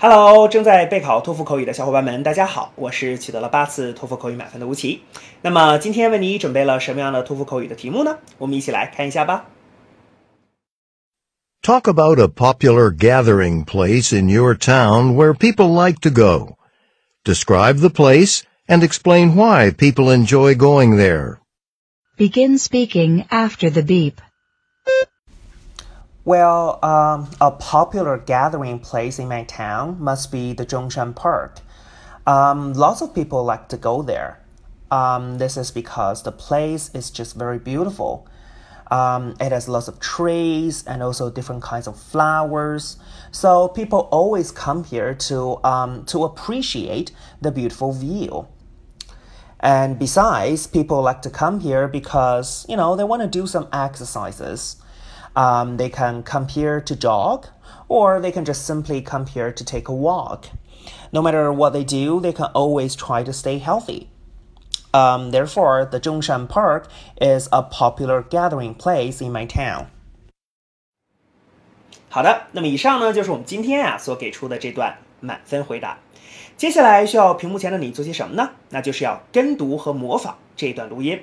Hello，正在备考托福口语的小伙伴们，大家好，我是取得了八次托福口语满分的吴奇。那么今天为你准备了什么样的托福口语的题目呢？我们一起来看一下吧。Talk about a popular gathering place in your town where people like to go. Describe the place and explain why people enjoy going there. Begin speaking after the beep. Well, um, a popular gathering place in my town must be the Zhongshan Park. Um, lots of people like to go there. Um, this is because the place is just very beautiful. Um, it has lots of trees and also different kinds of flowers. So people always come here to um, to appreciate the beautiful view. And besides, people like to come here because you know they want to do some exercises. Um, they can come here to jog, or they can just simply come here to take a walk. No matter what they do, they can always try to stay healthy. Um, therefore, the Zhongshan Park is a popular gathering place in my town. 好的，那么以上呢就是我们今天啊所给出的这段满分回答。接下来需要屏幕前的你做些什么呢？那就是要跟读和模仿这段录音。